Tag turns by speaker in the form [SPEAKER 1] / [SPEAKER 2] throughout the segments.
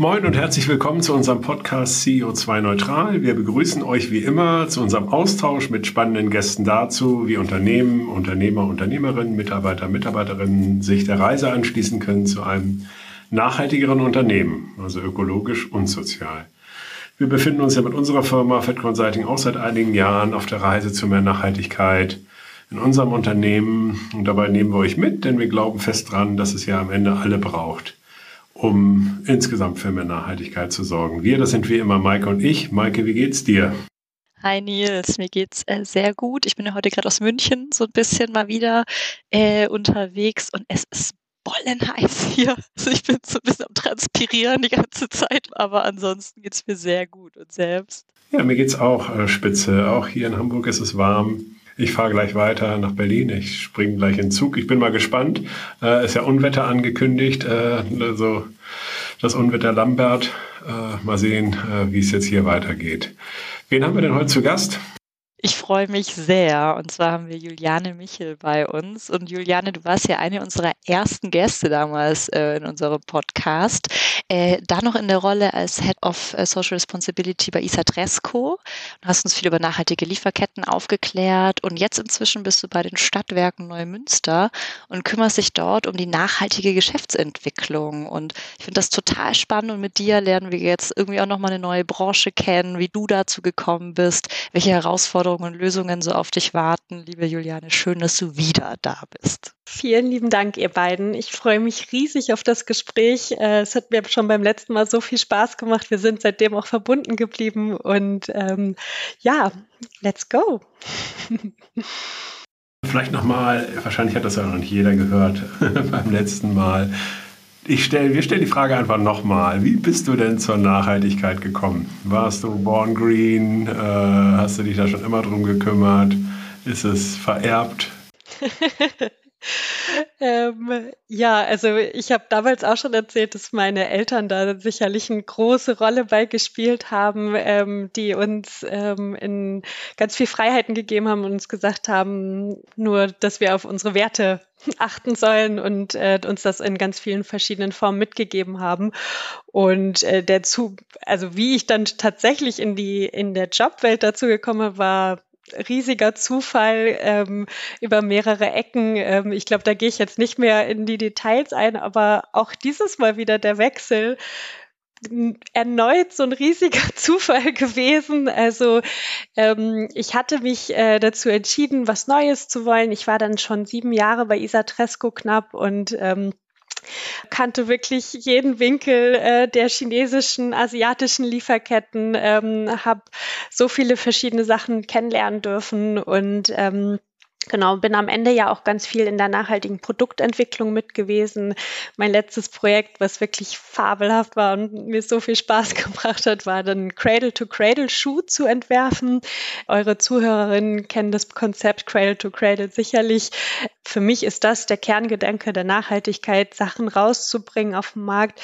[SPEAKER 1] Moin und herzlich willkommen zu unserem Podcast CEO2 Neutral. Wir begrüßen euch wie immer zu unserem Austausch mit spannenden Gästen dazu, wie Unternehmen, Unternehmer, Unternehmerinnen, Mitarbeiter, Mitarbeiterinnen sich der Reise anschließen können zu einem nachhaltigeren Unternehmen, also ökologisch und sozial. Wir befinden uns ja mit unserer Firma Fed Consulting auch seit einigen Jahren auf der Reise zu mehr Nachhaltigkeit in unserem Unternehmen und dabei nehmen wir euch mit, denn wir glauben fest dran, dass es ja am Ende alle braucht um insgesamt für mehr Nachhaltigkeit zu sorgen. Wir, das sind wie immer Maike und ich. Maike, wie geht's dir?
[SPEAKER 2] Hi Nils, mir geht's äh, sehr gut. Ich bin ja heute gerade aus München so ein bisschen mal wieder äh, unterwegs und es ist bollen heiß hier. Also ich bin so ein bisschen am Transpirieren die ganze Zeit, aber ansonsten geht's mir sehr gut und selbst.
[SPEAKER 1] Ja, mir geht's auch äh, spitze. Auch hier in Hamburg ist es warm. Ich fahre gleich weiter nach Berlin. Ich springe gleich in den Zug. Ich bin mal gespannt. Äh, ist ja Unwetter angekündigt. Äh, also das Unwetter Lambert. Äh, mal sehen, äh, wie es jetzt hier weitergeht. Wen haben wir denn heute zu Gast?
[SPEAKER 2] Ich freue mich sehr. Und zwar haben wir Juliane Michel bei uns. Und Juliane, du warst ja eine unserer ersten Gäste damals äh, in unserem Podcast. Äh, da noch in der Rolle als Head of äh, Social Responsibility bei Isa Tresco. Du hast uns viel über nachhaltige Lieferketten aufgeklärt. Und jetzt inzwischen bist du bei den Stadtwerken Neumünster und kümmerst dich dort um die nachhaltige Geschäftsentwicklung. Und ich finde das total spannend. Und mit dir lernen wir jetzt irgendwie auch nochmal eine neue Branche kennen, wie du dazu gekommen bist, welche Herausforderungen Herausforderungen und Lösungen so auf dich warten. Liebe Juliane, schön, dass du wieder da bist.
[SPEAKER 3] Vielen lieben Dank, ihr beiden. Ich freue mich riesig auf das Gespräch. Äh, es hat mir schon beim letzten Mal so viel Spaß gemacht. Wir sind seitdem auch verbunden geblieben und ähm, ja, let's go.
[SPEAKER 1] Vielleicht nochmal, wahrscheinlich hat das ja noch nicht jeder gehört beim letzten Mal ich stell, wir stellen die Frage einfach nochmal. Wie bist du denn zur Nachhaltigkeit gekommen? Warst du born green? Äh, hast du dich da schon immer drum gekümmert? Ist es vererbt?
[SPEAKER 3] ähm, ja, also ich habe damals auch schon erzählt, dass meine Eltern da sicherlich eine große Rolle bei gespielt haben, ähm, die uns ähm, in ganz viel Freiheiten gegeben haben und uns gesagt haben, nur, dass wir auf unsere Werte achten sollen und äh, uns das in ganz vielen verschiedenen Formen mitgegeben haben. Und äh, der Zug, also wie ich dann tatsächlich in die in der Jobwelt dazu gekommen war riesiger Zufall ähm, über mehrere Ecken. Ähm, ich glaube, da gehe ich jetzt nicht mehr in die Details ein, aber auch dieses Mal wieder der Wechsel erneut so ein riesiger Zufall gewesen. Also ähm, ich hatte mich äh, dazu entschieden, was Neues zu wollen. Ich war dann schon sieben Jahre bei Isa Tresco knapp und ähm, kannte wirklich jeden Winkel äh, der chinesischen, asiatischen Lieferketten, ähm, habe so viele verschiedene Sachen kennenlernen dürfen und ähm, Genau, bin am Ende ja auch ganz viel in der nachhaltigen Produktentwicklung mit gewesen. Mein letztes Projekt, was wirklich fabelhaft war und mir so viel Spaß gebracht hat, war dann Cradle-to-Cradle-Schuh zu entwerfen. Eure Zuhörerinnen kennen das Konzept Cradle-to-Cradle sicherlich. Für mich ist das der Kerngedanke der Nachhaltigkeit, Sachen rauszubringen auf den Markt,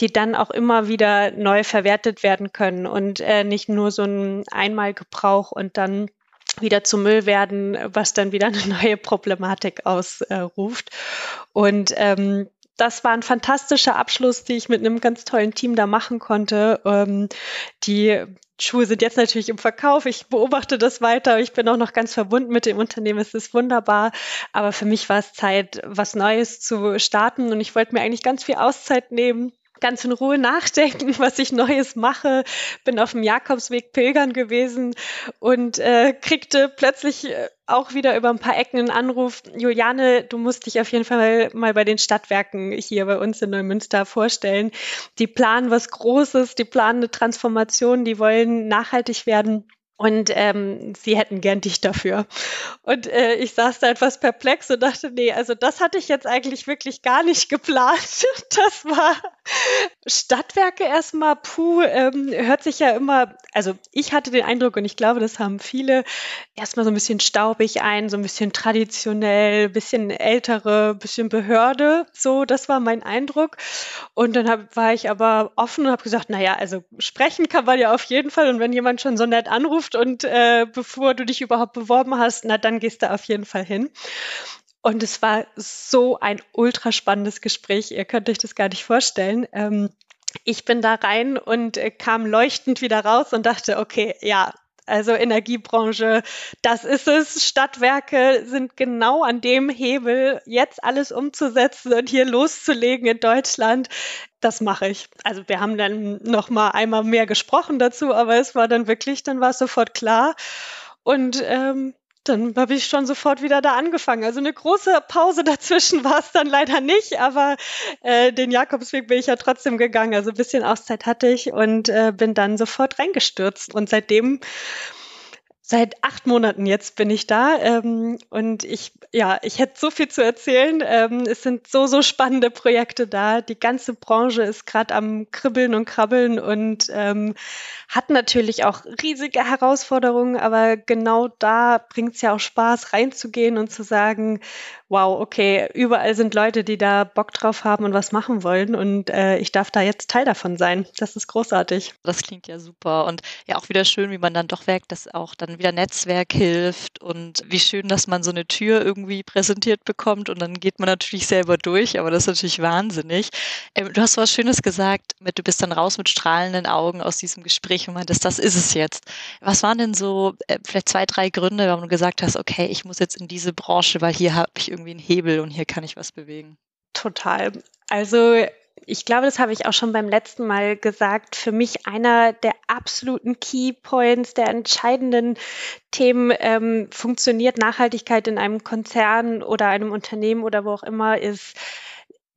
[SPEAKER 3] die dann auch immer wieder neu verwertet werden können und äh, nicht nur so ein Einmalgebrauch und dann wieder zu Müll werden, was dann wieder eine neue Problematik ausruft. Und ähm, das war ein fantastischer Abschluss, den ich mit einem ganz tollen Team da machen konnte. Ähm, die Schuhe sind jetzt natürlich im Verkauf. Ich beobachte das weiter. Ich bin auch noch ganz verbunden mit dem Unternehmen. Es ist wunderbar. Aber für mich war es Zeit, was Neues zu starten. Und ich wollte mir eigentlich ganz viel Auszeit nehmen ganz in Ruhe nachdenken, was ich Neues mache. Bin auf dem Jakobsweg pilgern gewesen und äh, kriegte plötzlich äh, auch wieder über ein paar Ecken einen Anruf. Juliane, du musst dich auf jeden Fall mal bei den Stadtwerken hier bei uns in Neumünster vorstellen. Die planen was Großes, die planen eine Transformation, die wollen nachhaltig werden. Und ähm, sie hätten gern dich dafür. Und äh, ich saß da etwas perplex und dachte, nee, also das hatte ich jetzt eigentlich wirklich gar nicht geplant. Das war Stadtwerke erstmal, puh, ähm, hört sich ja immer, also ich hatte den Eindruck und ich glaube, das haben viele, erstmal so ein bisschen staubig ein, so ein bisschen traditionell, bisschen ältere, bisschen Behörde, so, das war mein Eindruck. Und dann hab, war ich aber offen und habe gesagt, naja, also sprechen kann man ja auf jeden Fall und wenn jemand schon so nett anruft, und äh, bevor du dich überhaupt beworben hast, na dann gehst du auf jeden Fall hin. Und es war so ein ultra spannendes Gespräch. Ihr könnt euch das gar nicht vorstellen. Ähm, ich bin da rein und äh, kam leuchtend wieder raus und dachte, okay, ja, also Energiebranche, das ist es. Stadtwerke sind genau an dem Hebel, jetzt alles umzusetzen und hier loszulegen in Deutschland. Das mache ich. Also wir haben dann noch mal einmal mehr gesprochen dazu, aber es war dann wirklich, dann war es sofort klar. Und ähm, dann habe ich schon sofort wieder da angefangen. Also eine große Pause dazwischen war es dann leider nicht, aber äh, den Jakobsweg bin ich ja trotzdem gegangen. Also ein bisschen Auszeit hatte ich und äh, bin dann sofort reingestürzt. Und seitdem Seit acht Monaten jetzt bin ich da ähm, und ich, ja, ich hätte so viel zu erzählen. Ähm, es sind so, so spannende Projekte da. Die ganze Branche ist gerade am Kribbeln und Krabbeln und ähm, hat natürlich auch riesige Herausforderungen, aber genau da bringt es ja auch Spaß, reinzugehen und zu sagen, wow, okay, überall sind Leute, die da Bock drauf haben und was machen wollen und äh, ich darf da jetzt Teil davon sein. Das ist großartig.
[SPEAKER 2] Das klingt ja super und ja auch wieder schön, wie man dann doch merkt, dass auch dann wieder Netzwerk hilft und wie schön, dass man so eine Tür irgendwie präsentiert bekommt und dann geht man natürlich selber durch, aber das ist natürlich wahnsinnig. Ähm, du hast was Schönes gesagt, mit, du bist dann raus mit strahlenden Augen aus diesem Gespräch und meintest, das ist es jetzt. Was waren denn so äh, vielleicht zwei, drei Gründe, warum du gesagt hast, okay, ich muss jetzt in diese Branche, weil hier habe ich irgendwie einen Hebel und hier kann ich was bewegen.
[SPEAKER 3] Total. Also ich glaube, das habe ich auch schon beim letzten Mal gesagt. Für mich einer der absoluten Key Points, der entscheidenden Themen, ähm, funktioniert Nachhaltigkeit in einem Konzern oder einem Unternehmen oder wo auch immer, ist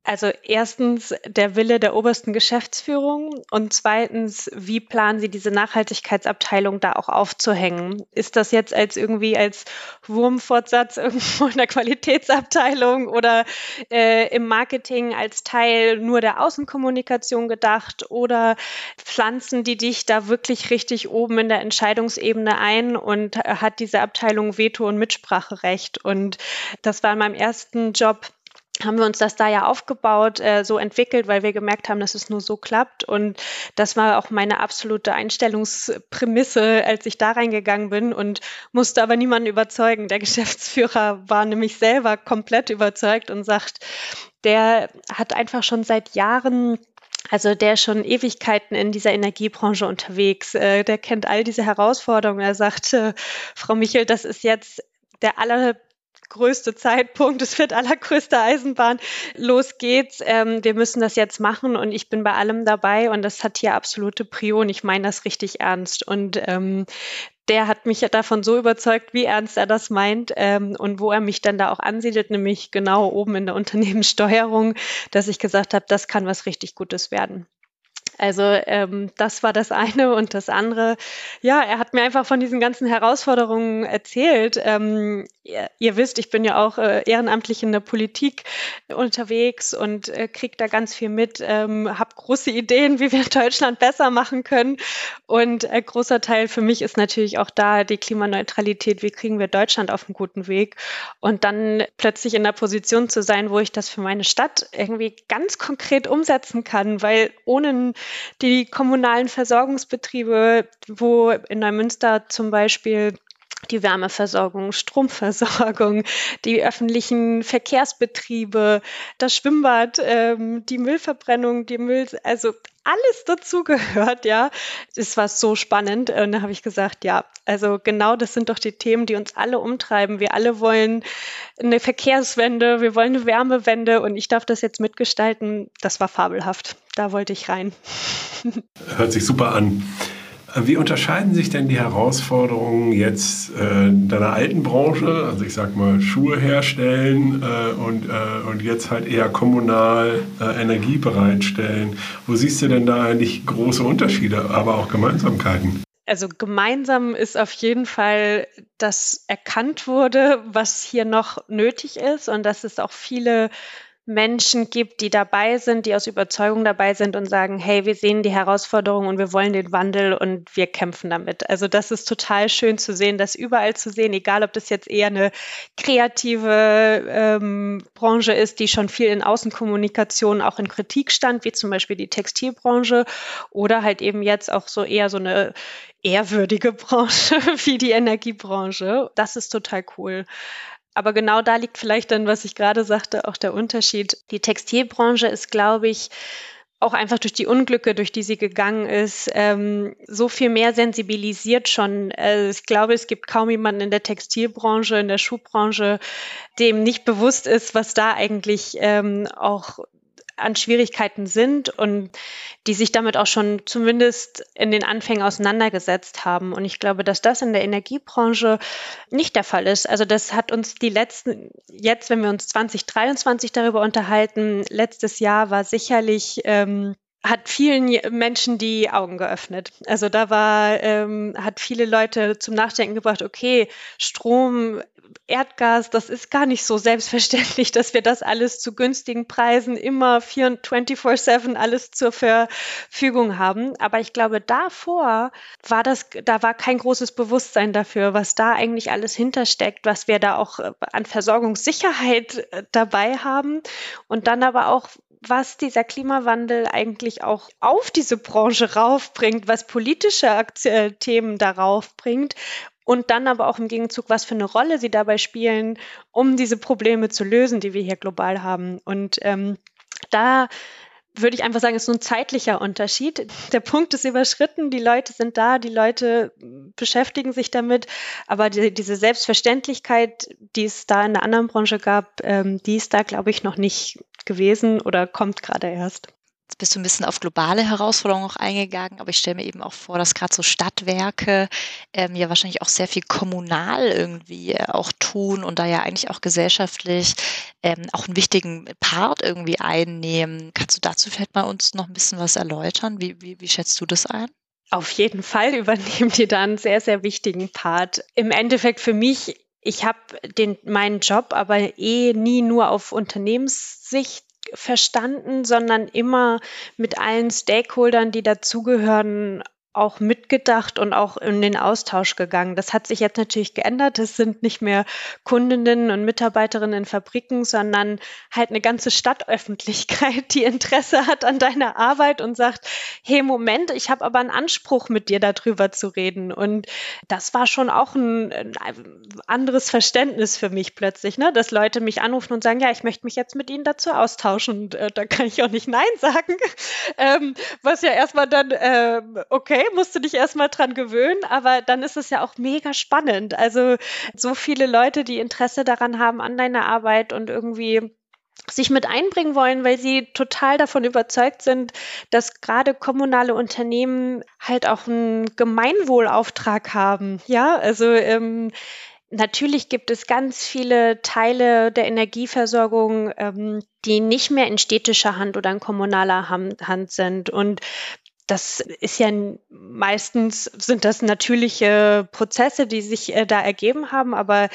[SPEAKER 3] also erstens der Wille der obersten Geschäftsführung und zweitens, wie planen Sie diese Nachhaltigkeitsabteilung da auch aufzuhängen? Ist das jetzt als irgendwie als Wurmfortsatz irgendwo in der Qualitätsabteilung oder äh, im Marketing als Teil nur der Außenkommunikation gedacht oder pflanzen die dich da wirklich richtig oben in der Entscheidungsebene ein und hat diese Abteilung Veto und Mitspracherecht? Und das war in meinem ersten Job haben wir uns das da ja aufgebaut, äh, so entwickelt, weil wir gemerkt haben, dass es nur so klappt. Und das war auch meine absolute Einstellungsprämisse, als ich da reingegangen bin und musste aber niemanden überzeugen. Der Geschäftsführer war nämlich selber komplett überzeugt und sagt, der hat einfach schon seit Jahren also der schon Ewigkeiten in dieser Energiebranche unterwegs. Äh, der kennt all diese Herausforderungen. Er sagt, äh, Frau Michel, das ist jetzt der aller größte Zeitpunkt, es wird allergrößte Eisenbahn. Los geht's. Ähm, wir müssen das jetzt machen und ich bin bei allem dabei und das hat hier absolute Prio und ich meine das richtig ernst. Und ähm, der hat mich davon so überzeugt, wie ernst er das meint ähm, und wo er mich dann da auch ansiedelt, nämlich genau oben in der Unternehmenssteuerung, dass ich gesagt habe, das kann was richtig Gutes werden. Also ähm, das war das eine und das andere. Ja, er hat mir einfach von diesen ganzen Herausforderungen erzählt. Ähm, ihr, ihr, wisst, ich bin ja auch äh, ehrenamtlich in der Politik unterwegs und äh, kriege da ganz viel mit, ähm, habe große Ideen, wie wir Deutschland besser machen können. Und ein großer Teil für mich ist natürlich auch da die Klimaneutralität. Wie kriegen wir Deutschland auf einen guten Weg? Und dann plötzlich in der Position zu sein, wo ich das für meine Stadt irgendwie ganz konkret umsetzen kann, weil ohne die kommunalen Versorgungsbetriebe, wo in Neumünster zum Beispiel die Wärmeversorgung, Stromversorgung, die öffentlichen Verkehrsbetriebe, das Schwimmbad, ähm, die Müllverbrennung, die Müll, also alles dazu gehört, ja. Es war so spannend und da habe ich gesagt, ja, also genau das sind doch die Themen, die uns alle umtreiben. Wir alle wollen eine Verkehrswende, wir wollen eine Wärmewende und ich darf das jetzt mitgestalten. Das war fabelhaft. Da wollte ich rein.
[SPEAKER 1] Hört sich super an. Wie unterscheiden sich denn die Herausforderungen jetzt äh, deiner alten Branche, also ich sag mal Schuhe herstellen äh, und, äh, und jetzt halt eher kommunal äh, Energie bereitstellen? Wo siehst du denn da eigentlich große Unterschiede, aber auch Gemeinsamkeiten?
[SPEAKER 3] Also gemeinsam ist auf jeden Fall, dass erkannt wurde, was hier noch nötig ist und dass es auch viele Menschen gibt, die dabei sind, die aus Überzeugung dabei sind und sagen, hey, wir sehen die Herausforderungen und wir wollen den Wandel und wir kämpfen damit. Also das ist total schön zu sehen, das überall zu sehen, egal ob das jetzt eher eine kreative ähm, Branche ist, die schon viel in Außenkommunikation auch in Kritik stand, wie zum Beispiel die Textilbranche oder halt eben jetzt auch so eher so eine ehrwürdige Branche wie die Energiebranche. Das ist total cool. Aber genau da liegt vielleicht dann, was ich gerade sagte, auch der Unterschied. Die Textilbranche ist, glaube ich, auch einfach durch die Unglücke, durch die sie gegangen ist, ähm, so viel mehr sensibilisiert schon. Äh, ich glaube, es gibt kaum jemanden in der Textilbranche, in der Schuhbranche, dem nicht bewusst ist, was da eigentlich ähm, auch an Schwierigkeiten sind und die sich damit auch schon zumindest in den Anfängen auseinandergesetzt haben. Und ich glaube, dass das in der Energiebranche nicht der Fall ist. Also das hat uns die letzten, jetzt, wenn wir uns 2023 darüber unterhalten, letztes Jahr war sicherlich ähm, hat vielen Menschen die Augen geöffnet. Also da war, ähm, hat viele Leute zum Nachdenken gebracht, okay, Strom, Erdgas, das ist gar nicht so selbstverständlich, dass wir das alles zu günstigen Preisen immer 24-7 alles zur Verfügung haben. Aber ich glaube, davor war das, da war kein großes Bewusstsein dafür, was da eigentlich alles hintersteckt, was wir da auch äh, an Versorgungssicherheit äh, dabei haben und dann aber auch was dieser Klimawandel eigentlich auch auf diese Branche raufbringt, was politische äh, Themen darauf bringt und dann aber auch im Gegenzug, was für eine Rolle sie dabei spielen, um diese Probleme zu lösen, die wir hier global haben. Und ähm, da würde ich einfach sagen, ist so ein zeitlicher Unterschied. Der Punkt ist überschritten, die Leute sind da, die Leute beschäftigen sich damit, aber die, diese Selbstverständlichkeit, die es da in der anderen Branche gab, ähm, die ist da, glaube ich, noch nicht gewesen oder kommt gerade erst.
[SPEAKER 2] Jetzt bist du ein bisschen auf globale Herausforderungen auch eingegangen, aber ich stelle mir eben auch vor, dass gerade so Stadtwerke ähm, ja wahrscheinlich auch sehr viel kommunal irgendwie äh, auch tun und da ja eigentlich auch gesellschaftlich ähm, auch einen wichtigen Part irgendwie einnehmen. Kannst du dazu vielleicht mal uns noch ein bisschen was erläutern? Wie, wie, wie schätzt du das ein?
[SPEAKER 3] Auf jeden Fall übernehmen die da einen sehr, sehr wichtigen Part. Im Endeffekt für mich ich habe meinen Job aber eh nie nur auf Unternehmenssicht verstanden, sondern immer mit allen Stakeholdern, die dazugehören, auch mitgedacht und auch in den Austausch gegangen. Das hat sich jetzt natürlich geändert. Es sind nicht mehr Kundinnen und Mitarbeiterinnen in Fabriken, sondern halt eine ganze Stadtöffentlichkeit, die Interesse hat an deiner Arbeit und sagt, hey, Moment, ich habe aber einen Anspruch, mit dir darüber zu reden. Und das war schon auch ein, anderes Verständnis für mich plötzlich, ne? dass Leute mich anrufen und sagen, ja, ich möchte mich jetzt mit ihnen dazu austauschen. Und äh, da kann ich auch nicht Nein sagen. ähm, was ja erstmal dann, äh, okay, musst du dich erstmal dran gewöhnen, aber dann ist es ja auch mega spannend. Also so viele Leute, die Interesse daran haben an deiner Arbeit und irgendwie sich mit einbringen wollen, weil sie total davon überzeugt sind, dass gerade kommunale Unternehmen halt auch einen Gemeinwohlauftrag haben. Ja, also ähm, Natürlich gibt es ganz viele Teile der Energieversorgung, ähm, die nicht mehr in städtischer Hand oder in kommunaler Hand sind. Und das ist ja meistens sind das natürliche Prozesse, die sich äh, da ergeben haben, aber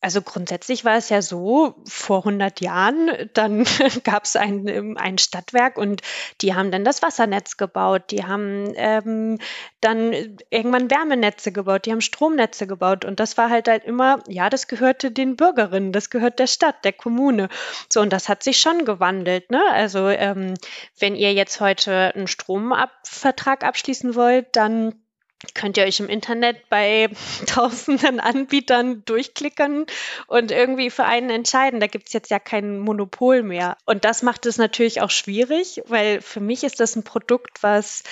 [SPEAKER 3] also grundsätzlich war es ja so, vor 100 Jahren, dann gab es ein, ähm, ein Stadtwerk und die haben dann das Wassernetz gebaut, die haben ähm, dann irgendwann Wärmenetze gebaut, die haben Stromnetze gebaut und das war halt halt immer, ja, das gehörte den Bürgerinnen, das gehört der Stadt, der Kommune. So, und das hat sich schon gewandelt. Ne? Also ähm, wenn ihr jetzt heute einen Stromvertrag abschließen wollt, dann könnt ihr euch im Internet bei tausenden Anbietern durchklicken und irgendwie für einen entscheiden. Da gibt es jetzt ja kein Monopol mehr. Und das macht es natürlich auch schwierig, weil für mich ist das ein Produkt, was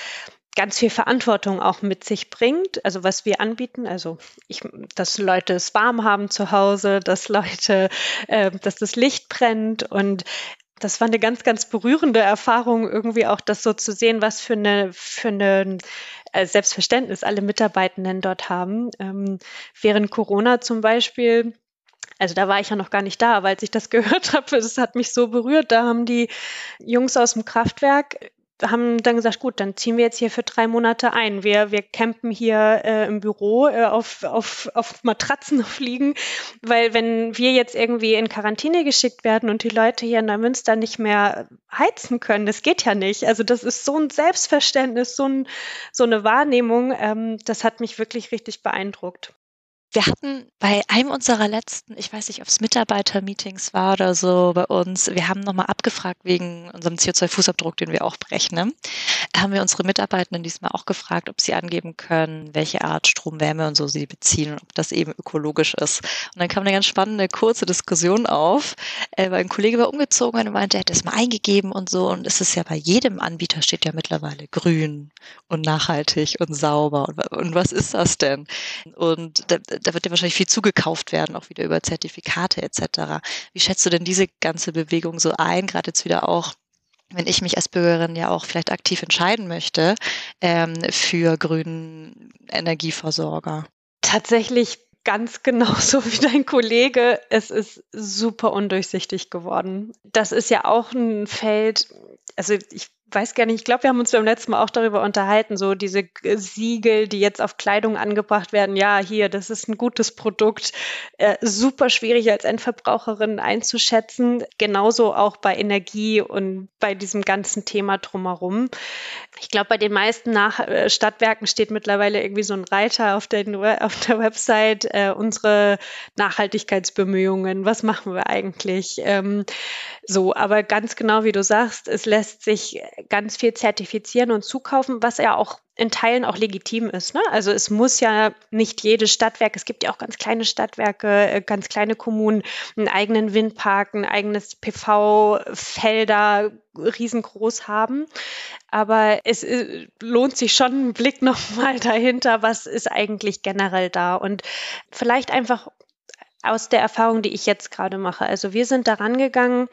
[SPEAKER 3] ganz viel Verantwortung auch mit sich bringt. Also was wir anbieten, also ich, dass Leute es warm haben zu Hause, dass Leute, äh, dass das Licht brennt und das war eine ganz, ganz berührende Erfahrung, irgendwie auch das so zu sehen, was für eine, für eine Selbstverständnis alle Mitarbeitenden dort haben. Ähm, während Corona zum Beispiel also da war ich ja noch gar nicht da, als ich das gehört habe, das hat mich so berührt. Da haben die Jungs aus dem Kraftwerk haben dann gesagt, gut, dann ziehen wir jetzt hier für drei Monate ein. Wir, wir campen hier äh, im Büro äh, auf, auf, auf Matratzen fliegen, weil wenn wir jetzt irgendwie in Quarantäne geschickt werden und die Leute hier in Neumünster nicht mehr heizen können, das geht ja nicht. Also das ist so ein Selbstverständnis, so, ein, so eine Wahrnehmung, ähm, das hat mich wirklich richtig beeindruckt.
[SPEAKER 2] Wir hatten bei einem unserer letzten, ich weiß nicht, ob es Mitarbeitermeetings war oder so bei uns, wir haben nochmal abgefragt wegen unserem CO2-Fußabdruck, den wir auch berechnen. Haben wir unsere Mitarbeitenden diesmal auch gefragt, ob sie angeben können, welche Art Strom, Wärme und so sie beziehen und ob das eben ökologisch ist. Und dann kam eine ganz spannende, kurze Diskussion auf, äh, weil ein Kollege war umgezogen und meinte, er hätte es mal eingegeben und so. Und es ist ja bei jedem Anbieter steht ja mittlerweile grün und nachhaltig und sauber. Und, was ist das denn? Und da, wird ja wahrscheinlich viel zugekauft werden, auch wieder über Zertifikate etc. Wie schätzt du denn diese ganze Bewegung so ein, gerade jetzt wieder auch wenn ich mich als Bürgerin ja auch vielleicht aktiv entscheiden möchte ähm, für grünen Energieversorger?
[SPEAKER 3] Tatsächlich ganz genauso wie dein Kollege. Es ist super undurchsichtig geworden. Das ist ja auch ein Feld, also ich weiß gar nicht, ich glaube, wir haben uns beim letzten Mal auch darüber unterhalten, so diese Siegel, die jetzt auf Kleidung angebracht werden. Ja, hier, das ist ein gutes Produkt. Äh, super schwierig als Endverbraucherin einzuschätzen. Genauso auch bei Energie und bei diesem ganzen Thema drumherum. Ich glaube, bei den meisten Nach äh, Stadtwerken steht mittlerweile irgendwie so ein Reiter auf, den, auf der Website, äh, unsere Nachhaltigkeitsbemühungen. Was machen wir eigentlich? Ähm, so, aber ganz genau wie du sagst, es lässt sich ganz viel zertifizieren und zukaufen, was ja auch in Teilen auch legitim ist. Ne? Also es muss ja nicht jedes Stadtwerk, es gibt ja auch ganz kleine Stadtwerke, äh, ganz kleine Kommunen, einen eigenen Windpark, ein eigenes PV-Felder riesengroß haben. Aber es äh, lohnt sich schon ein Blick nochmal dahinter, was ist eigentlich generell da und vielleicht einfach aus der Erfahrung, die ich jetzt gerade mache. Also wir sind daran gegangen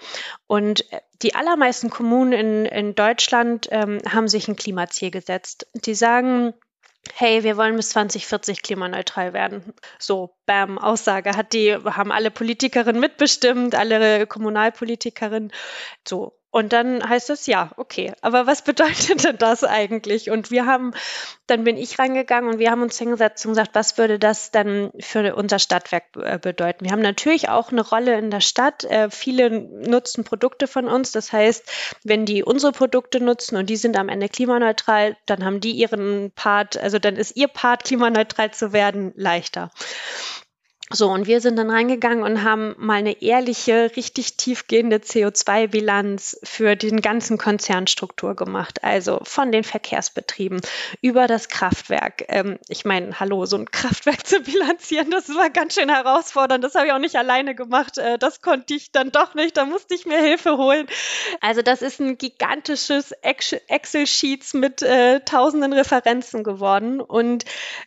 [SPEAKER 3] und die allermeisten Kommunen in, in Deutschland ähm, haben sich ein Klimaziel gesetzt. Die sagen, hey, wir wollen bis 2040 klimaneutral werden. So, bam, Aussage hat die, haben alle Politikerinnen mitbestimmt, alle Kommunalpolitikerinnen. So, und dann heißt es ja, okay, aber was bedeutet denn das eigentlich? Und wir haben, dann bin ich reingegangen und wir haben uns hingesetzt und gesagt, was würde das dann für unser Stadtwerk äh, bedeuten? Wir haben natürlich auch eine Rolle in der Stadt. Äh, viele nutzen Produkte von uns. Das heißt, wenn die unsere Produkte nutzen und die sind am Ende klimaneutral, dann haben die ihren Part, also dann ist ihr Part, klimaneutral zu werden, leichter. So, und wir sind dann reingegangen und haben mal eine ehrliche, richtig tiefgehende CO2-Bilanz für den ganzen Konzernstruktur gemacht. Also von den Verkehrsbetrieben über das Kraftwerk. Ähm, ich meine, hallo, so ein Kraftwerk zu bilanzieren, das war ganz schön herausfordernd. Das habe ich auch nicht alleine gemacht. Äh, das konnte ich dann doch nicht. Da musste ich mir Hilfe holen. Also das ist ein gigantisches Excel-Sheets mit äh, tausenden Referenzen geworden. Und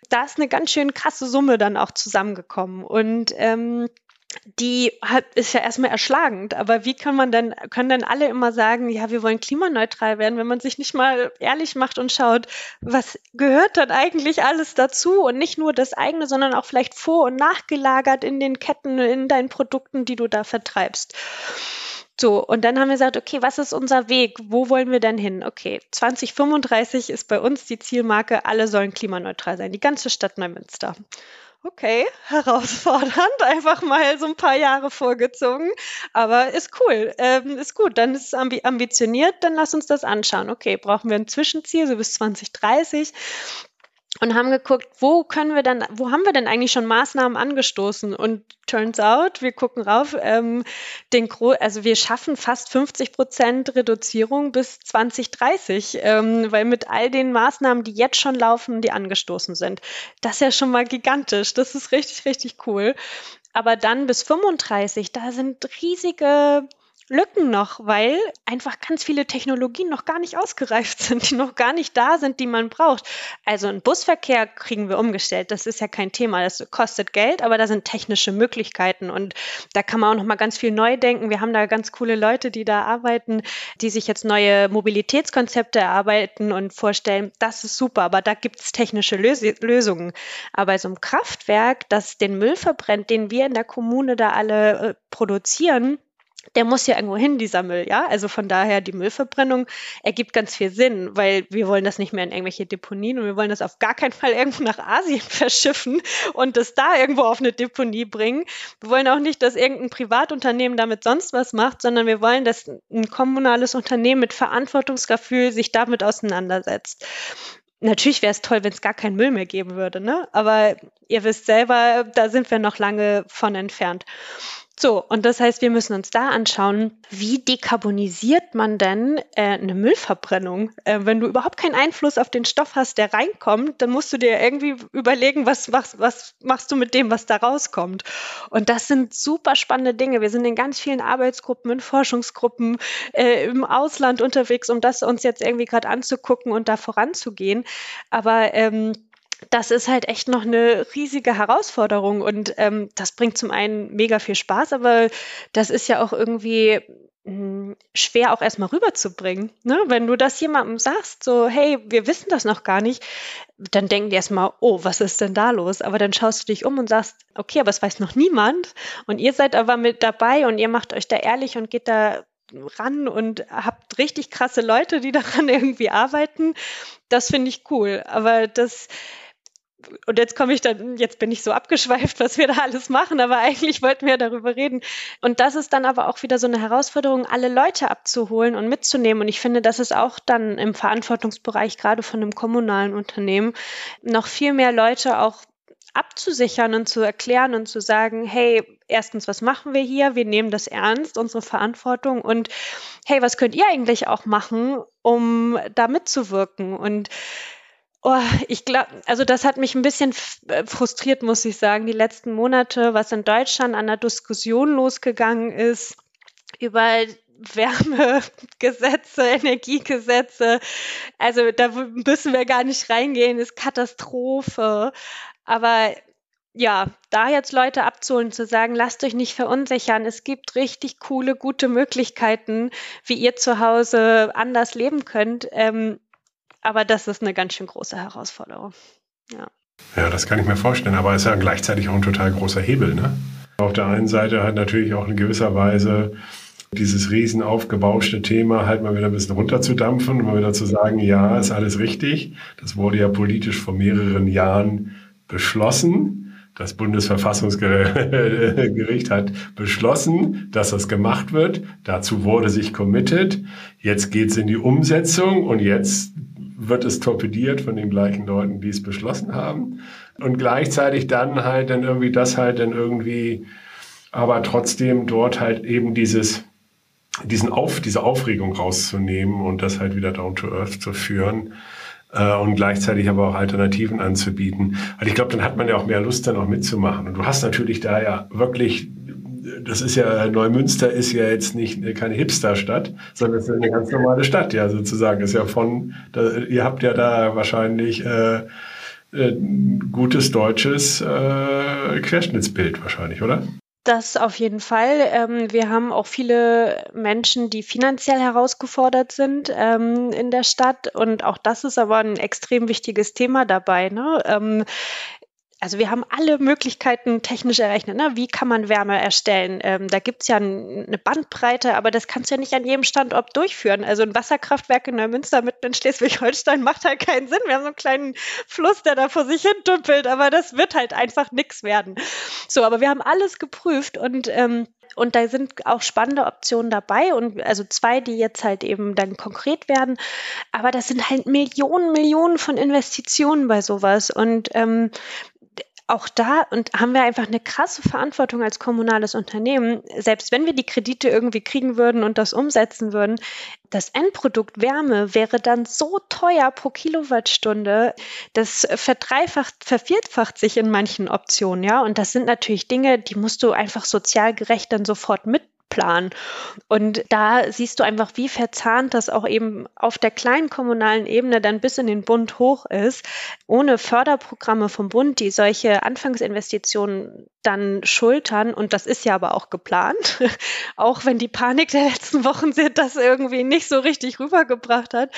[SPEAKER 3] da ist eine ganz schön krasse Summe dann auch zusammengekommen. Und ähm, die hat, ist ja erstmal erschlagend. Aber wie kann man denn, können denn alle immer sagen, ja, wir wollen klimaneutral werden, wenn man sich nicht mal ehrlich macht und schaut, was gehört dann eigentlich alles dazu und nicht nur das eigene, sondern auch vielleicht vor- und nachgelagert in den Ketten, in deinen Produkten, die du da vertreibst. So, und dann haben wir gesagt, okay, was ist unser Weg? Wo wollen wir denn hin? Okay, 2035 ist bei uns die Zielmarke, alle sollen klimaneutral sein, die ganze Stadt Neumünster. Okay, herausfordernd, einfach mal so ein paar Jahre vorgezogen, aber ist cool, ähm, ist gut, dann ist es ambi ambitioniert, dann lass uns das anschauen. Okay, brauchen wir ein Zwischenziel, so bis 2030 und haben geguckt, wo können wir dann, wo haben wir denn eigentlich schon Maßnahmen angestoßen? Und turns out, wir gucken rauf, ähm, den Gro also wir schaffen fast 50 Prozent Reduzierung bis 2030, ähm, weil mit all den Maßnahmen, die jetzt schon laufen, die angestoßen sind, das ist ja schon mal gigantisch. Das ist richtig, richtig cool. Aber dann bis 35, da sind riesige Lücken noch, weil einfach ganz viele Technologien noch gar nicht ausgereift sind, die noch gar nicht da sind, die man braucht. Also einen Busverkehr kriegen wir umgestellt, das ist ja kein Thema, das kostet Geld, aber da sind technische Möglichkeiten und da kann man auch noch mal ganz viel neu denken. Wir haben da ganz coole Leute, die da arbeiten, die sich jetzt neue Mobilitätskonzepte erarbeiten und vorstellen. Das ist super, aber da gibt es technische Lös Lösungen. Aber so ein Kraftwerk, das den Müll verbrennt, den wir in der Kommune da alle äh, produzieren, der muss ja irgendwo hin, dieser Müll, ja. Also von daher, die Müllverbrennung ergibt ganz viel Sinn, weil wir wollen das nicht mehr in irgendwelche Deponien und wir wollen das auf gar keinen Fall irgendwo nach Asien verschiffen und das da irgendwo auf eine Deponie bringen. Wir wollen auch nicht, dass irgendein Privatunternehmen damit sonst was macht, sondern wir wollen, dass ein kommunales Unternehmen mit Verantwortungsgefühl sich damit auseinandersetzt. Natürlich wäre es toll, wenn es gar keinen Müll mehr geben würde, ne? Aber ihr wisst selber, da sind wir noch lange von entfernt. So, und das heißt, wir müssen uns da anschauen, wie dekarbonisiert man denn äh, eine Müllverbrennung? Äh, wenn du überhaupt keinen Einfluss auf den Stoff hast, der reinkommt, dann musst du dir irgendwie überlegen, was, was, was machst du mit dem, was da rauskommt. Und das sind super spannende Dinge. Wir sind in ganz vielen Arbeitsgruppen, in Forschungsgruppen, äh, im Ausland unterwegs, um das uns jetzt irgendwie gerade anzugucken und da voranzugehen. Aber ähm, das ist halt echt noch eine riesige Herausforderung und ähm, das bringt zum einen mega viel Spaß, aber das ist ja auch irgendwie hm, schwer auch erstmal rüberzubringen. Ne? Wenn du das jemandem sagst, so, hey, wir wissen das noch gar nicht, dann denken die erstmal, oh, was ist denn da los? Aber dann schaust du dich um und sagst, okay, aber es weiß noch niemand und ihr seid aber mit dabei und ihr macht euch da ehrlich und geht da ran und habt richtig krasse Leute, die daran irgendwie arbeiten. Das finde ich cool. Aber das, und jetzt komme ich dann, jetzt bin ich so abgeschweift, was wir da alles machen, aber eigentlich wollten wir darüber reden. Und das ist dann aber auch wieder so eine Herausforderung, alle Leute abzuholen und mitzunehmen. Und ich finde, das ist auch dann im Verantwortungsbereich, gerade von einem kommunalen Unternehmen, noch viel mehr Leute auch abzusichern und zu erklären und zu sagen, hey, erstens, was machen wir hier? Wir nehmen das ernst, unsere Verantwortung und hey, was könnt ihr eigentlich auch machen, um da mitzuwirken? Und Oh, ich glaube, also das hat mich ein bisschen äh, frustriert, muss ich sagen, die letzten Monate, was in Deutschland an der Diskussion losgegangen ist über Wärmegesetze, Energiegesetze. Also da müssen wir gar nicht reingehen, ist Katastrophe. Aber ja, da jetzt Leute abzuholen, zu sagen, lasst euch nicht verunsichern. Es gibt richtig coole, gute Möglichkeiten, wie ihr zu Hause anders leben könnt. Ähm, aber das ist eine ganz schön große Herausforderung. Ja.
[SPEAKER 1] Ja, das kann ich mir vorstellen, aber es ist ja gleichzeitig auch ein total großer Hebel. Ne? Auf der einen Seite hat natürlich auch in gewisser Weise dieses riesen aufgebauschte Thema halt mal wieder ein bisschen runterzudampfen und mal wieder zu sagen, ja, ist alles richtig. Das wurde ja politisch vor mehreren Jahren beschlossen. Das Bundesverfassungsgericht hat beschlossen, dass das gemacht wird. Dazu wurde sich committed. Jetzt geht es in die Umsetzung und jetzt wird es torpediert von den gleichen Leuten, die es beschlossen haben. Und gleichzeitig dann halt dann irgendwie das halt dann irgendwie, aber trotzdem dort halt eben dieses, diesen Auf, diese Aufregung rauszunehmen und das halt wieder down to earth zu führen äh, und gleichzeitig aber auch Alternativen anzubieten. Weil ich glaube, dann hat man ja auch mehr Lust, dann auch mitzumachen. Und du hast natürlich da ja wirklich das ist ja, Neumünster ist ja jetzt nicht keine Hipsterstadt, sondern es ist eine ganz normale Stadt, ja, sozusagen. Ist ja von, da, ihr habt ja da wahrscheinlich äh, äh, gutes deutsches äh, Querschnittsbild wahrscheinlich, oder?
[SPEAKER 3] Das auf jeden Fall. Ähm, wir haben auch viele Menschen, die finanziell herausgefordert sind ähm, in der Stadt. Und auch das ist aber ein extrem wichtiges Thema dabei. Also wir haben alle Möglichkeiten technisch errechnet. Ne? Wie kann man Wärme erstellen? Ähm, da gibt es ja eine Bandbreite, aber das kannst du ja nicht an jedem Standort durchführen. Also ein Wasserkraftwerk in Neumünster mitten in Schleswig-Holstein macht halt keinen Sinn. Wir haben so einen kleinen Fluss, der da vor sich hin dümpelt, aber das wird halt einfach nichts werden. So, aber wir haben alles geprüft und ähm, und da sind auch spannende Optionen dabei und also zwei, die jetzt halt eben dann konkret werden. Aber das sind halt Millionen, Millionen von Investitionen bei sowas. Und ähm, auch da und haben wir einfach eine krasse Verantwortung als kommunales Unternehmen. Selbst wenn wir die Kredite irgendwie kriegen würden und das umsetzen würden, das Endprodukt Wärme wäre dann so teuer pro Kilowattstunde. Das verdreifacht, vervierfacht sich in manchen Optionen, ja. Und das sind natürlich Dinge, die musst du einfach sozial gerecht dann sofort mit Plan. Und da siehst du einfach, wie verzahnt das auch eben auf der kleinen kommunalen Ebene dann bis in den Bund hoch ist. Ohne Förderprogramme vom Bund, die solche Anfangsinvestitionen dann schultern, und das ist ja aber auch geplant, auch wenn die Panik der letzten Wochen das irgendwie nicht so richtig rübergebracht hat,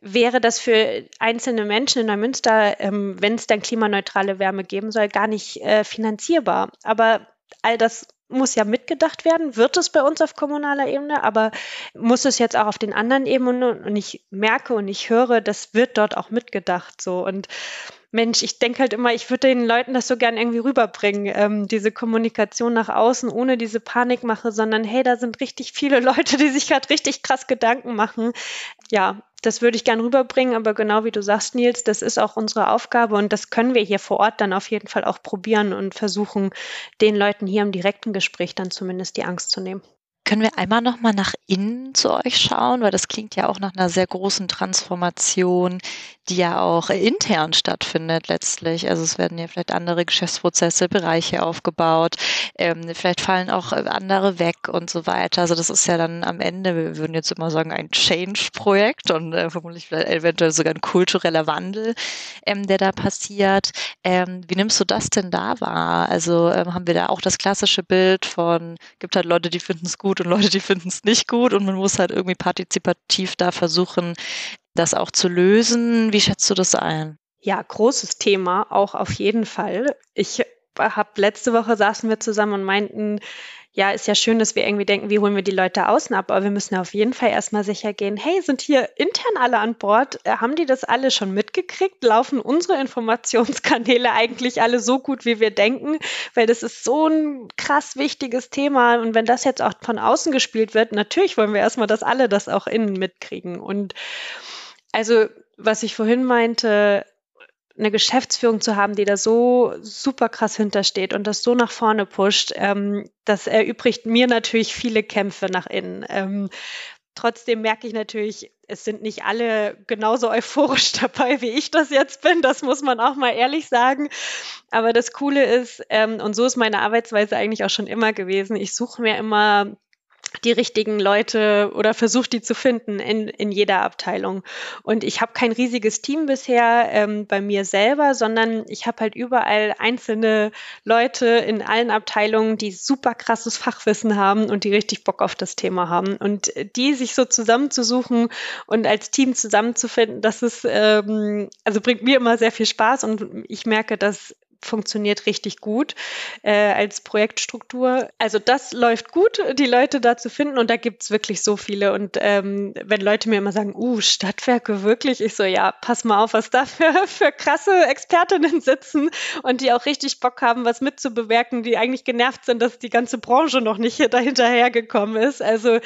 [SPEAKER 3] wäre das für einzelne Menschen in Neumünster, ähm, wenn es dann klimaneutrale Wärme geben soll, gar nicht äh, finanzierbar. Aber all das muss ja mitgedacht werden, wird es bei uns auf kommunaler Ebene, aber muss es jetzt auch auf den anderen Ebenen und ich merke und ich höre, das wird dort auch mitgedacht so. Und Mensch, ich denke halt immer, ich würde den Leuten das so gern irgendwie rüberbringen, ähm, diese Kommunikation nach außen ohne diese Panikmache, sondern hey, da sind richtig viele Leute, die sich gerade richtig krass Gedanken machen. Ja, das würde ich gern rüberbringen, aber genau wie du sagst, Nils, das ist auch unsere Aufgabe und das können wir hier vor Ort dann auf jeden Fall auch probieren und versuchen, den Leuten hier im direkten Gespräch dann zumindest die Angst zu nehmen.
[SPEAKER 2] Können wir einmal noch mal nach innen zu euch schauen, weil das klingt ja auch nach einer sehr großen Transformation, die ja auch intern stattfindet letztlich. Also es werden ja vielleicht andere Geschäftsprozesse, Bereiche aufgebaut, ähm, vielleicht fallen auch andere weg und so weiter. Also das ist ja dann am Ende, wir würden jetzt immer sagen, ein Change-Projekt und äh, vermutlich vielleicht eventuell sogar ein kultureller Wandel, ähm, der da passiert. Ähm, wie nimmst du das denn da wahr? Also ähm, haben wir da auch das klassische Bild von, gibt halt Leute, die finden es gut, gut und Leute, die finden es nicht gut und man muss halt irgendwie partizipativ da versuchen, das auch zu lösen. Wie schätzt du das ein?
[SPEAKER 3] Ja, großes Thema, auch auf jeden Fall. Ich habe letzte Woche saßen wir zusammen und meinten, ja, ist ja schön, dass wir irgendwie denken, wie holen wir die Leute außen ab, aber wir müssen auf jeden Fall erstmal sicher gehen, hey, sind hier intern alle an Bord? Äh, haben die das alle schon mitgekriegt? Laufen unsere Informationskanäle eigentlich alle so gut, wie wir denken? Weil das ist so ein krass wichtiges Thema und wenn das jetzt auch von außen gespielt wird, natürlich wollen wir erstmal, dass alle das auch innen mitkriegen und also, was ich vorhin meinte, eine Geschäftsführung zu haben, die da so super krass hintersteht und das so nach vorne pusht, ähm, das erübrigt mir natürlich viele Kämpfe nach innen. Ähm, trotzdem merke ich natürlich, es sind nicht alle genauso euphorisch dabei, wie ich das jetzt bin. Das muss man auch mal ehrlich sagen. Aber das Coole ist, ähm, und so ist meine Arbeitsweise eigentlich auch schon immer gewesen, ich suche mir immer die richtigen Leute oder versucht die zu finden in, in jeder Abteilung. Und ich habe kein riesiges Team bisher ähm, bei mir selber, sondern ich habe halt überall einzelne Leute in allen Abteilungen, die super krasses Fachwissen haben und die richtig Bock auf das Thema haben. Und die sich so zusammenzusuchen und als Team zusammenzufinden, das ist, ähm, also bringt mir immer sehr viel Spaß und ich merke, dass funktioniert richtig gut äh, als Projektstruktur. Also das läuft gut, die Leute da zu finden und da gibt es wirklich so viele. Und ähm, wenn Leute mir immer sagen, uh, Stadtwerke wirklich, ich so, ja, pass mal auf, was da für, für krasse Expertinnen sitzen und die auch richtig Bock haben, was mitzubewerken, die eigentlich genervt sind, dass die ganze Branche noch nicht dahinterher gekommen ist. Also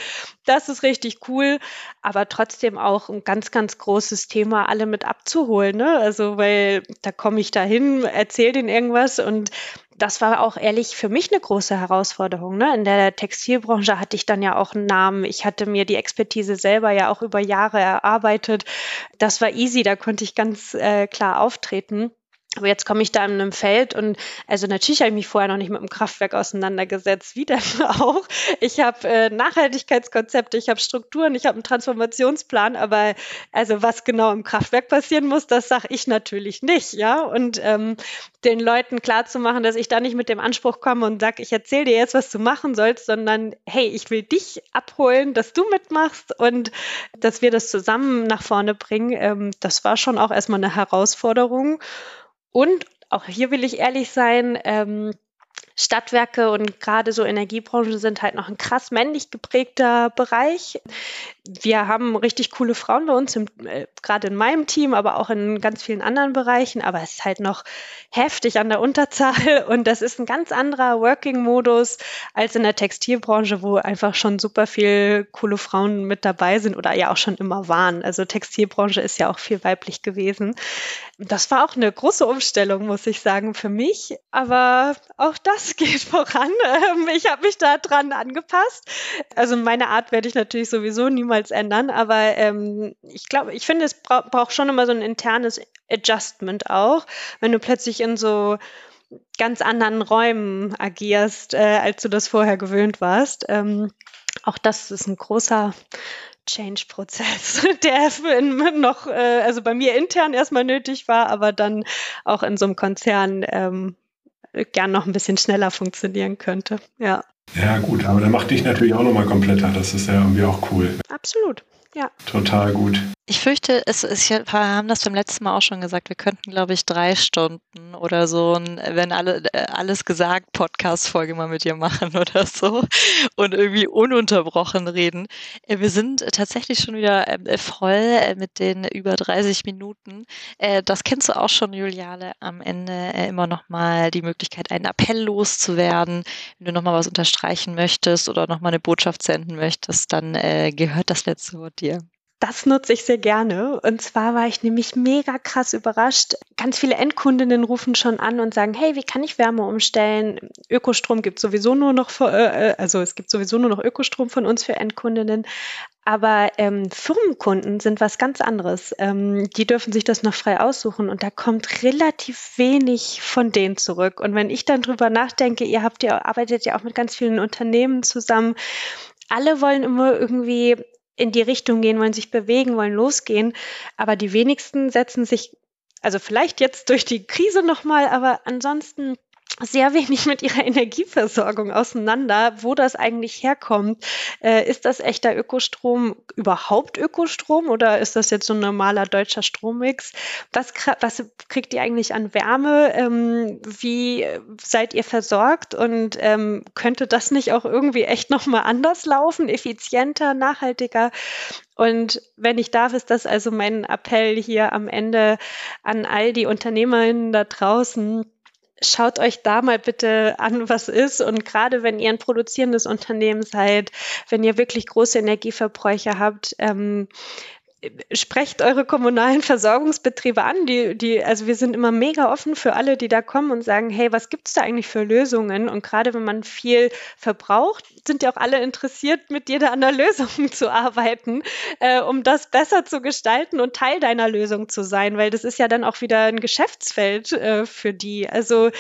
[SPEAKER 3] das ist richtig cool, aber trotzdem auch ein ganz, ganz großes Thema, alle mit abzuholen. Ne? Also, weil da komme ich dahin, erzähle denen irgendwas und das war auch ehrlich für mich eine große Herausforderung. Ne? In der Textilbranche hatte ich dann ja auch einen Namen. Ich hatte mir die Expertise selber ja auch über Jahre erarbeitet. Das war easy, da konnte ich ganz äh, klar auftreten. Aber jetzt komme ich da in einem Feld und also natürlich habe ich mich vorher noch nicht mit dem Kraftwerk auseinandergesetzt. Wie denn auch? Ich habe äh, Nachhaltigkeitskonzepte, ich habe Strukturen, ich habe einen Transformationsplan, aber also was genau im Kraftwerk passieren muss, das sage ich natürlich nicht, ja. Und ähm, den Leuten klarzumachen, dass ich da nicht mit dem Anspruch komme und sage, ich erzähle dir jetzt, was du machen sollst, sondern hey, ich will dich abholen, dass du mitmachst und dass wir das zusammen nach vorne bringen. Ähm, das war schon auch erstmal eine Herausforderung. Und auch hier will ich ehrlich sein, ähm, Stadtwerke und gerade so Energiebranche sind halt noch ein krass männlich geprägter Bereich. Wir haben richtig coole Frauen bei uns, im, äh, gerade in meinem Team, aber auch in ganz vielen anderen Bereichen. Aber es ist halt noch heftig an der Unterzahl und das ist ein ganz anderer Working-Modus als in der Textilbranche, wo einfach schon super viel coole Frauen mit dabei sind oder ja auch schon immer waren. Also Textilbranche ist ja auch viel weiblich gewesen. Das war auch eine große Umstellung, muss ich sagen, für mich. Aber auch das geht voran. Ähm, ich habe mich da dran angepasst. Also meine Art werde ich natürlich sowieso niemals ändern, aber ähm, ich glaube, ich finde, es bra braucht schon immer so ein internes Adjustment auch, wenn du plötzlich in so ganz anderen Räumen agierst, äh, als du das vorher gewöhnt warst. Ähm, auch das ist ein großer Change-Prozess, der noch, äh, also bei mir intern erstmal nötig war, aber dann auch in so einem Konzern ähm, gern noch ein bisschen schneller funktionieren könnte. Ja.
[SPEAKER 1] Ja, gut, aber der macht dich natürlich auch nochmal kompletter. Das ist ja irgendwie auch cool.
[SPEAKER 3] Absolut.
[SPEAKER 1] Ja. Total gut.
[SPEAKER 2] Ich fürchte, es ist, wir haben das beim letzten Mal auch schon gesagt, wir könnten, glaube ich, drei Stunden oder so, wenn alle, äh, alles gesagt, Podcast-Folge mal mit dir machen oder so und irgendwie ununterbrochen reden. Äh, wir sind tatsächlich schon wieder ähm, voll äh, mit den über 30 Minuten. Das kennst du auch schon, Juliane, am Ende immer nochmal die Möglichkeit, einen Appell loszuwerden. Wenn du nochmal was unterstreichen möchtest oder nochmal eine Botschaft senden möchtest, dann gehört das letzte Wort dir.
[SPEAKER 3] Das nutze ich sehr gerne. Und zwar war ich nämlich mega krass überrascht. Ganz viele Endkundinnen rufen schon an und sagen, hey, wie kann ich Wärme umstellen? Ökostrom gibt sowieso nur noch, für, äh, also es gibt sowieso nur noch Ökostrom von uns für Endkundinnen. Aber ähm, Firmenkunden sind was ganz anderes. Ähm, die dürfen sich das noch frei aussuchen und da kommt relativ wenig von denen zurück. Und wenn ich dann drüber nachdenke, ihr habt ja, arbeitet ja auch mit ganz vielen Unternehmen zusammen, alle wollen immer irgendwie in die Richtung gehen, wollen sich bewegen, wollen losgehen. Aber die wenigsten setzen sich, also vielleicht jetzt durch die Krise nochmal, aber ansonsten sehr wenig mit ihrer Energieversorgung auseinander, wo das eigentlich herkommt. Äh, ist das echter Ökostrom überhaupt Ökostrom oder ist das jetzt so ein normaler deutscher Strommix? Was, was kriegt ihr eigentlich an Wärme? Ähm, wie seid ihr versorgt? Und ähm, könnte das nicht auch irgendwie echt nochmal anders laufen, effizienter, nachhaltiger? Und wenn ich darf, ist das also mein Appell hier am Ende an all die Unternehmerinnen da draußen schaut euch da mal bitte an, was ist. Und gerade wenn ihr ein produzierendes Unternehmen seid, wenn ihr wirklich große Energieverbräuche habt, ähm, sprecht eure kommunalen Versorgungsbetriebe an. Die, die, also wir sind immer mega offen für alle, die da kommen und sagen, hey, was gibt es da eigentlich für Lösungen? Und gerade wenn man viel verbraucht, sind ja auch alle interessiert, mit dir da an der Lösung zu arbeiten, äh, um das besser zu gestalten und Teil deiner Lösung zu sein, weil das ist ja dann auch wieder ein Geschäftsfeld äh, für die. Also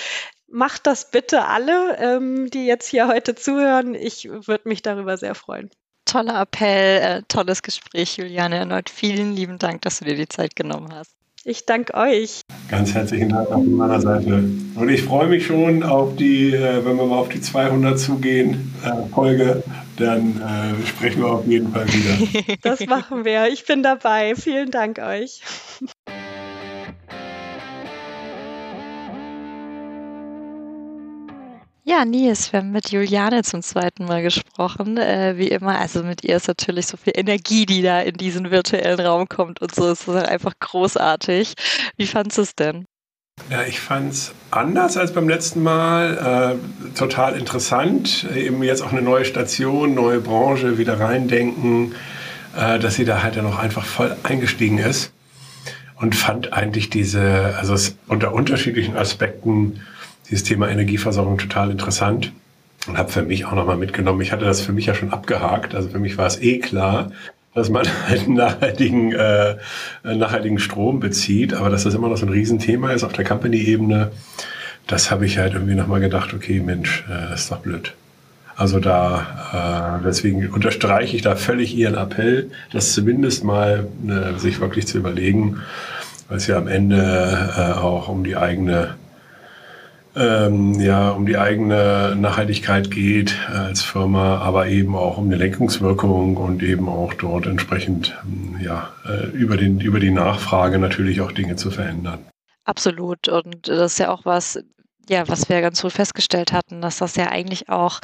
[SPEAKER 3] macht das bitte alle, ähm, die jetzt hier heute zuhören. Ich würde mich darüber sehr freuen
[SPEAKER 2] toller Appell, äh, tolles Gespräch, Juliane. Erneut vielen lieben Dank, dass du dir die Zeit genommen hast.
[SPEAKER 3] Ich danke euch.
[SPEAKER 1] Ganz herzlichen Dank auch von meiner Seite. Und ich freue mich schon auf die, äh, wenn wir mal auf die 200 zugehen, äh, Folge, dann äh, sprechen wir auf jeden Fall wieder.
[SPEAKER 3] Das machen wir. Ich bin dabei. Vielen Dank euch.
[SPEAKER 2] Ja, Nils, wir haben mit Juliane zum zweiten Mal gesprochen. Äh, wie immer, also mit ihr ist natürlich so viel Energie, die da in diesen virtuellen Raum kommt und so. Es ist einfach großartig. Wie fandest du es denn?
[SPEAKER 1] Ja, ich fand es anders als beim letzten Mal. Äh, total interessant. Eben jetzt auch eine neue Station, neue Branche, wieder reindenken, äh, dass sie da halt dann auch einfach voll eingestiegen ist. Und fand eigentlich diese, also unter unterschiedlichen Aspekten dieses Thema Energieversorgung total interessant und habe für mich auch nochmal mitgenommen. Ich hatte das für mich ja schon abgehakt. Also für mich war es eh klar, dass man halt nachhaltigen, äh, nachhaltigen Strom bezieht, aber dass das immer noch so ein Riesenthema ist auf der Company-Ebene, das habe ich halt irgendwie nochmal gedacht, okay, Mensch, äh, ist doch blöd. Also da, äh, deswegen unterstreiche ich da völlig Ihren Appell, das zumindest mal äh, sich wirklich zu überlegen, weil es ja am Ende äh, auch um die eigene ähm, ja, um die eigene Nachhaltigkeit geht als Firma, aber eben auch um eine Lenkungswirkung und eben auch dort entsprechend ähm, ja, äh, über, den, über die Nachfrage natürlich auch Dinge zu verändern.
[SPEAKER 2] Absolut. Und das ist ja auch was, ja, was wir ganz wohl festgestellt hatten, dass das ja eigentlich auch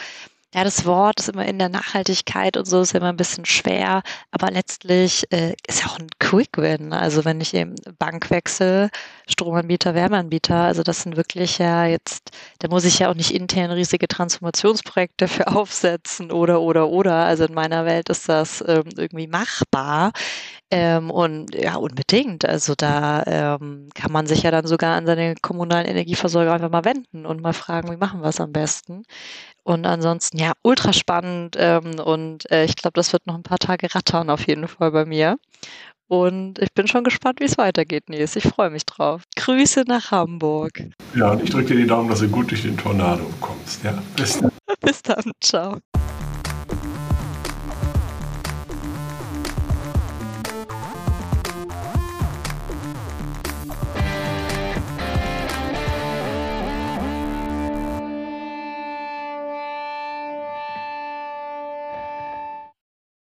[SPEAKER 2] ja, das Wort ist immer in der Nachhaltigkeit und so ist immer ein bisschen schwer, aber letztlich äh, ist ja auch ein Quick-Win. Also wenn ich eben Bank wechsle, Stromanbieter, Wärmeanbieter, also das sind wirklich ja jetzt, da muss ich ja auch nicht intern riesige Transformationsprojekte für aufsetzen oder, oder, oder. Also in meiner Welt ist das ähm, irgendwie machbar. Ähm, und ja, unbedingt. Also da ähm, kann man sich ja dann sogar an seine kommunalen Energieversorger einfach mal wenden und mal fragen, wie machen wir es am besten. Und ansonsten, ja, ultra spannend. Ähm, und äh, ich glaube, das wird noch ein paar Tage rattern auf jeden Fall bei mir. Und ich bin schon gespannt, wie es weitergeht, Nils. Ich freue mich drauf. Grüße nach Hamburg.
[SPEAKER 1] Ja, und ich drücke dir die Daumen, dass du gut durch den Tornado kommst. Ja,
[SPEAKER 2] bis dann. bis dann. Ciao.